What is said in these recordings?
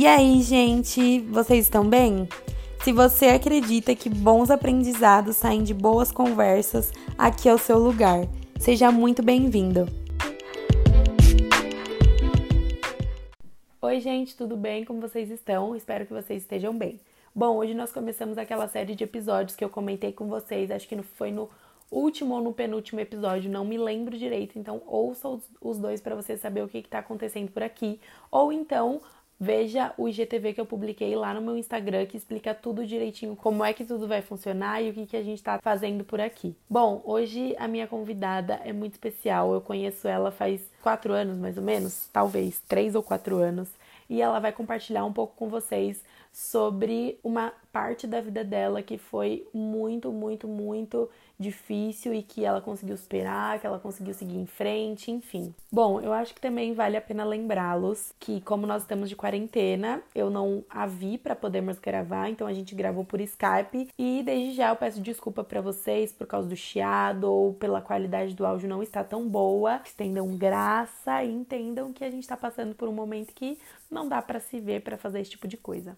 E aí, gente, vocês estão bem? Se você acredita que bons aprendizados saem de boas conversas, aqui é o seu lugar. Seja muito bem-vindo. Oi, gente, tudo bem? Como vocês estão? Espero que vocês estejam bem. Bom, hoje nós começamos aquela série de episódios que eu comentei com vocês, acho que foi no último ou no penúltimo episódio, não me lembro direito, então ouça os dois para você saber o que está acontecendo por aqui, ou então veja o IGTV que eu publiquei lá no meu Instagram, que explica tudo direitinho, como é que tudo vai funcionar e o que, que a gente está fazendo por aqui. Bom, hoje a minha convidada é muito especial, eu conheço ela faz quatro anos mais ou menos, talvez três ou quatro anos, e ela vai compartilhar um pouco com vocês sobre uma parte da vida dela que foi muito, muito, muito difícil e que ela conseguiu superar, que ela conseguiu seguir em frente, enfim. Bom, eu acho que também vale a pena lembrá-los que, como nós estamos de quarentena, eu não a vi para podermos gravar, então a gente gravou por Skype e desde já eu peço desculpa para vocês por causa do chiado ou pela qualidade do áudio não estar tão boa. Estendam graça e entendam que a gente está passando por um momento que não dá para se ver para fazer esse tipo de coisa.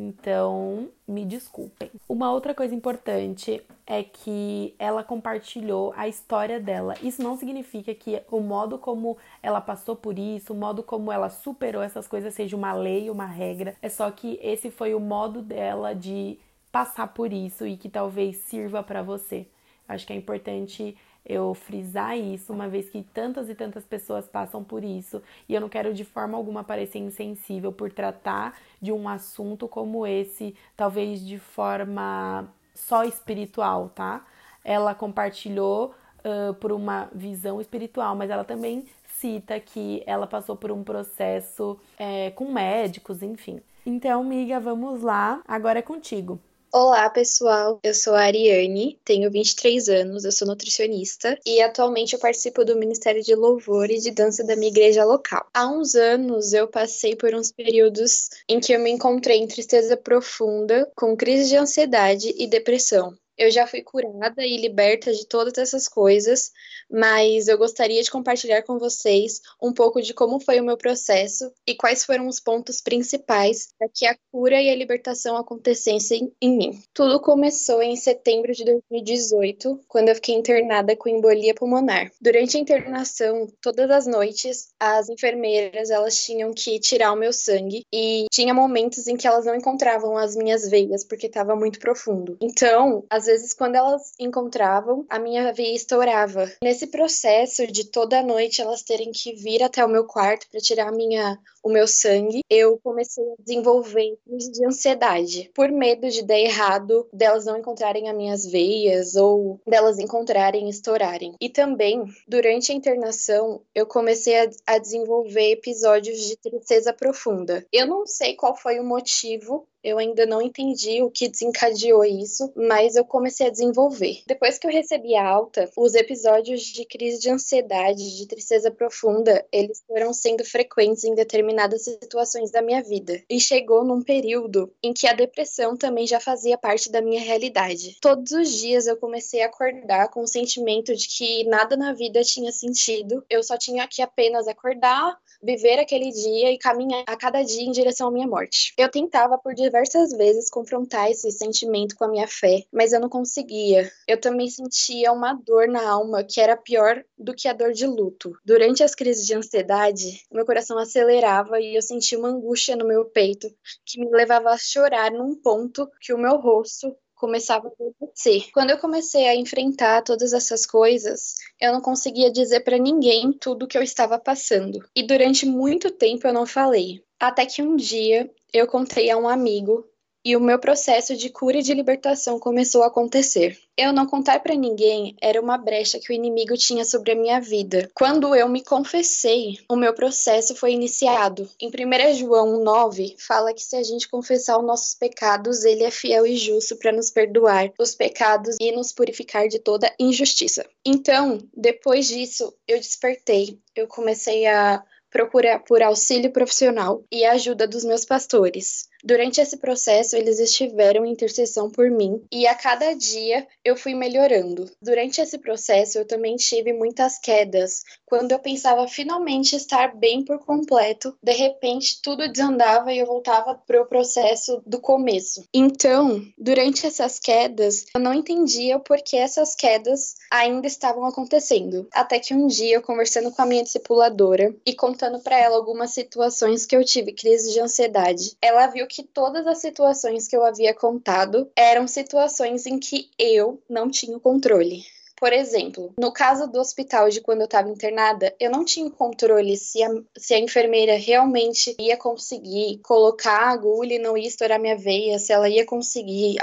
Então, me desculpem. Uma outra coisa importante é que ela compartilhou a história dela. Isso não significa que o modo como ela passou por isso, o modo como ela superou essas coisas seja uma lei, uma regra. É só que esse foi o modo dela de passar por isso e que talvez sirva para você. Acho que é importante eu frisar isso, uma vez que tantas e tantas pessoas passam por isso, e eu não quero de forma alguma parecer insensível por tratar de um assunto como esse, talvez de forma só espiritual, tá? Ela compartilhou uh, por uma visão espiritual, mas ela também cita que ela passou por um processo é, com médicos, enfim. Então, miga, vamos lá, agora é contigo. Olá, pessoal. Eu sou a Ariane, tenho 23 anos, eu sou nutricionista e atualmente eu participo do Ministério de Louvor e de Dança da minha igreja local. Há uns anos eu passei por uns períodos em que eu me encontrei em tristeza profunda, com crise de ansiedade e depressão. Eu já fui curada e liberta de todas essas coisas, mas eu gostaria de compartilhar com vocês um pouco de como foi o meu processo e quais foram os pontos principais para que a cura e a libertação acontecessem em mim. Tudo começou em setembro de 2018, quando eu fiquei internada com embolia pulmonar. Durante a internação, todas as noites, as enfermeiras elas tinham que tirar o meu sangue e tinha momentos em que elas não encontravam as minhas veias porque estava muito profundo. Então, às vezes quando elas encontravam, a minha veia estourava. Nesse processo de toda noite elas terem que vir até o meu quarto para tirar minha, o meu sangue, eu comecei a desenvolver de ansiedade, por medo de dar errado, delas não encontrarem as minhas veias ou delas encontrarem e estourarem. E também, durante a internação, eu comecei a, a desenvolver episódios de tristeza profunda. Eu não sei qual foi o motivo eu ainda não entendi o que desencadeou isso, mas eu comecei a desenvolver. Depois que eu recebi a alta, os episódios de crise de ansiedade, de tristeza profunda, eles foram sendo frequentes em determinadas situações da minha vida. E chegou num período em que a depressão também já fazia parte da minha realidade. Todos os dias eu comecei a acordar com o sentimento de que nada na vida tinha sentido. Eu só tinha que apenas acordar, viver aquele dia e caminhar a cada dia em direção à minha morte. Eu tentava por diversas vezes confrontar esse sentimento com a minha fé, mas eu não conseguia. Eu também sentia uma dor na alma que era pior do que a dor de luto. Durante as crises de ansiedade, meu coração acelerava e eu sentia uma angústia no meu peito que me levava a chorar num ponto que o meu rosto começava a acontecer. Quando eu comecei a enfrentar todas essas coisas, eu não conseguia dizer para ninguém tudo o que eu estava passando. E durante muito tempo eu não falei. Até que um dia eu contei a um amigo e o meu processo de cura e de libertação começou a acontecer. Eu não contar para ninguém era uma brecha que o inimigo tinha sobre a minha vida. Quando eu me confessei, o meu processo foi iniciado. Em 1 João 9, fala que se a gente confessar os nossos pecados, ele é fiel e justo para nos perdoar os pecados e nos purificar de toda injustiça. Então, depois disso, eu despertei. Eu comecei a procurar por auxílio profissional e ajuda dos meus pastores Durante esse processo, eles estiveram em intercessão por mim e a cada dia eu fui melhorando. Durante esse processo, eu também tive muitas quedas. Quando eu pensava finalmente estar bem por completo, de repente tudo desandava e eu voltava para o processo do começo. Então, durante essas quedas, eu não entendia o porquê essas quedas ainda estavam acontecendo. Até que um dia, conversando com a minha discipuladora e contando para ela algumas situações que eu tive crise de ansiedade, ela viu que todas as situações que eu havia contado eram situações em que eu não tinha o controle. Por exemplo, no caso do hospital de quando eu estava internada, eu não tinha controle se a, se a enfermeira realmente ia conseguir colocar a agulha e não ia estourar minha veia, se ela ia conseguir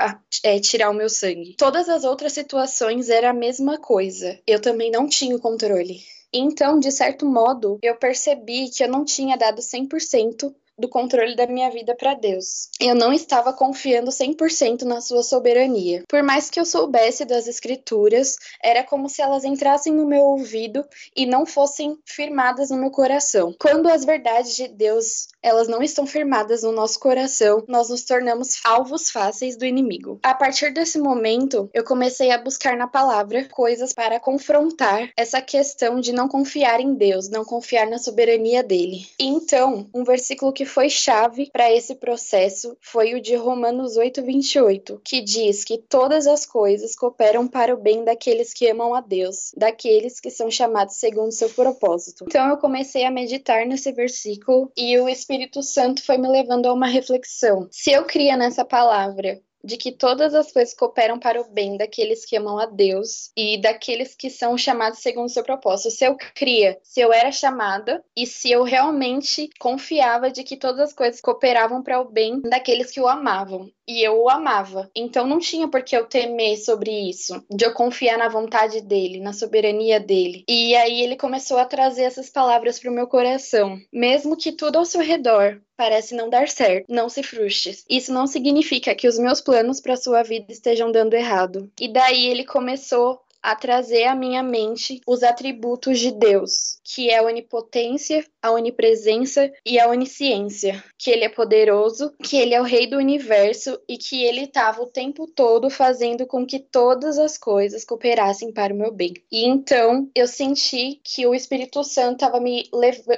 é, tirar o meu sangue. Todas as outras situações era a mesma coisa. Eu também não tinha o controle. Então, de certo modo, eu percebi que eu não tinha dado 100% do controle da minha vida para Deus. Eu não estava confiando 100% na sua soberania. Por mais que eu soubesse das escrituras, era como se elas entrassem no meu ouvido e não fossem firmadas no meu coração. Quando as verdades de Deus, elas não estão firmadas no nosso coração, nós nos tornamos alvos fáceis do inimigo. A partir desse momento, eu comecei a buscar na palavra coisas para confrontar essa questão de não confiar em Deus, não confiar na soberania dele. Então, um versículo que foi chave para esse processo foi o de Romanos 8:28, que diz que todas as coisas cooperam para o bem daqueles que amam a Deus, daqueles que são chamados segundo seu propósito. Então eu comecei a meditar nesse versículo e o Espírito Santo foi me levando a uma reflexão. Se eu cria nessa palavra de que todas as coisas cooperam para o bem daqueles que amam a Deus e daqueles que são chamados segundo o seu propósito. Se eu cria, se eu era chamada e se eu realmente confiava de que todas as coisas cooperavam para o bem daqueles que o amavam e eu o amava. Então não tinha por que eu temer sobre isso, de eu confiar na vontade dele, na soberania dele. E aí ele começou a trazer essas palavras para o meu coração. Mesmo que tudo ao seu redor parece não dar certo, não se frustre. Isso não significa que os meus planos para sua vida estejam dando errado. E daí ele começou a trazer à minha mente os atributos de Deus, que é a onipotência, a onipresença e a onisciência, que ele é poderoso, que ele é o rei do universo e que ele estava o tempo todo fazendo com que todas as coisas cooperassem para o meu bem. E então eu senti que o Espírito Santo estava me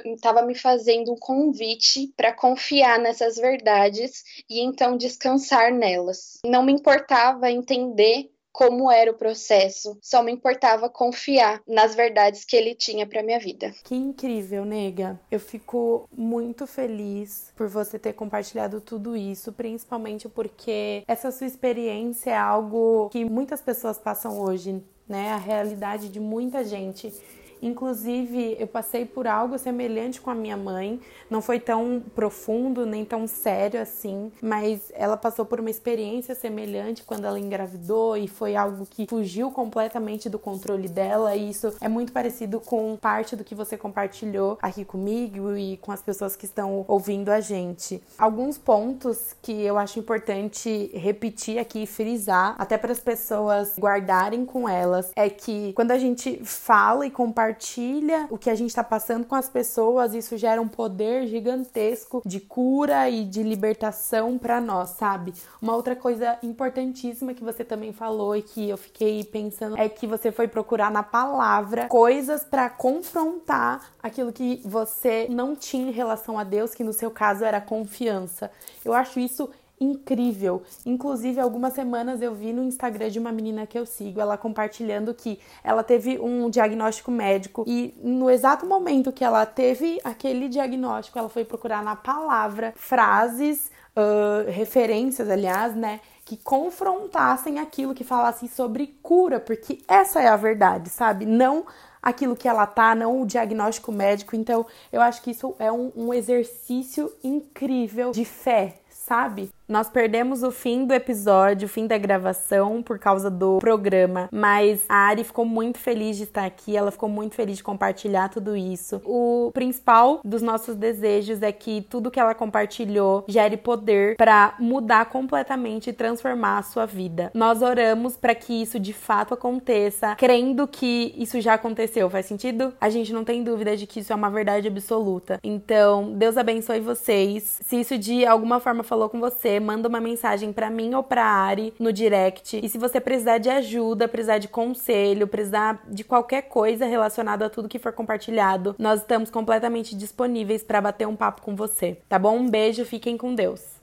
estava me fazendo um convite para confiar nessas verdades e então descansar nelas. Não me importava entender como era o processo, só me importava confiar nas verdades que ele tinha para minha vida. Que incrível, nega. Eu fico muito feliz por você ter compartilhado tudo isso, principalmente porque essa sua experiência é algo que muitas pessoas passam hoje, né? A realidade de muita gente. Inclusive, eu passei por algo semelhante com a minha mãe. Não foi tão profundo nem tão sério assim, mas ela passou por uma experiência semelhante quando ela engravidou e foi algo que fugiu completamente do controle dela. E isso é muito parecido com parte do que você compartilhou aqui comigo e com as pessoas que estão ouvindo a gente. Alguns pontos que eu acho importante repetir aqui e frisar, até para as pessoas guardarem com elas, é que quando a gente fala e compartilha compartilha o que a gente está passando com as pessoas, isso gera um poder gigantesco de cura e de libertação para nós, sabe? Uma outra coisa importantíssima que você também falou e que eu fiquei pensando é que você foi procurar na palavra coisas para confrontar aquilo que você não tinha em relação a Deus, que no seu caso era confiança. Eu acho isso incrível. Inclusive, algumas semanas eu vi no Instagram de uma menina que eu sigo, ela compartilhando que ela teve um diagnóstico médico e no exato momento que ela teve aquele diagnóstico, ela foi procurar na palavra frases, uh, referências, aliás, né? Que confrontassem aquilo que falassem sobre cura, porque essa é a verdade, sabe? Não aquilo que ela tá, não o diagnóstico médico. Então, eu acho que isso é um, um exercício incrível de fé, sabe? Nós perdemos o fim do episódio, o fim da gravação por causa do programa, mas a Ari ficou muito feliz de estar aqui, ela ficou muito feliz de compartilhar tudo isso. O principal dos nossos desejos é que tudo que ela compartilhou gere poder para mudar completamente e transformar a sua vida. Nós oramos para que isso de fato aconteça, crendo que isso já aconteceu. Faz sentido? A gente não tem dúvida de que isso é uma verdade absoluta. Então, Deus abençoe vocês. Se isso de alguma forma falou com você, manda uma mensagem para mim ou para Ari no direct. E se você precisar de ajuda, precisar de conselho, precisar de qualquer coisa relacionada a tudo que for compartilhado, nós estamos completamente disponíveis para bater um papo com você, tá bom? Um beijo, fiquem com Deus.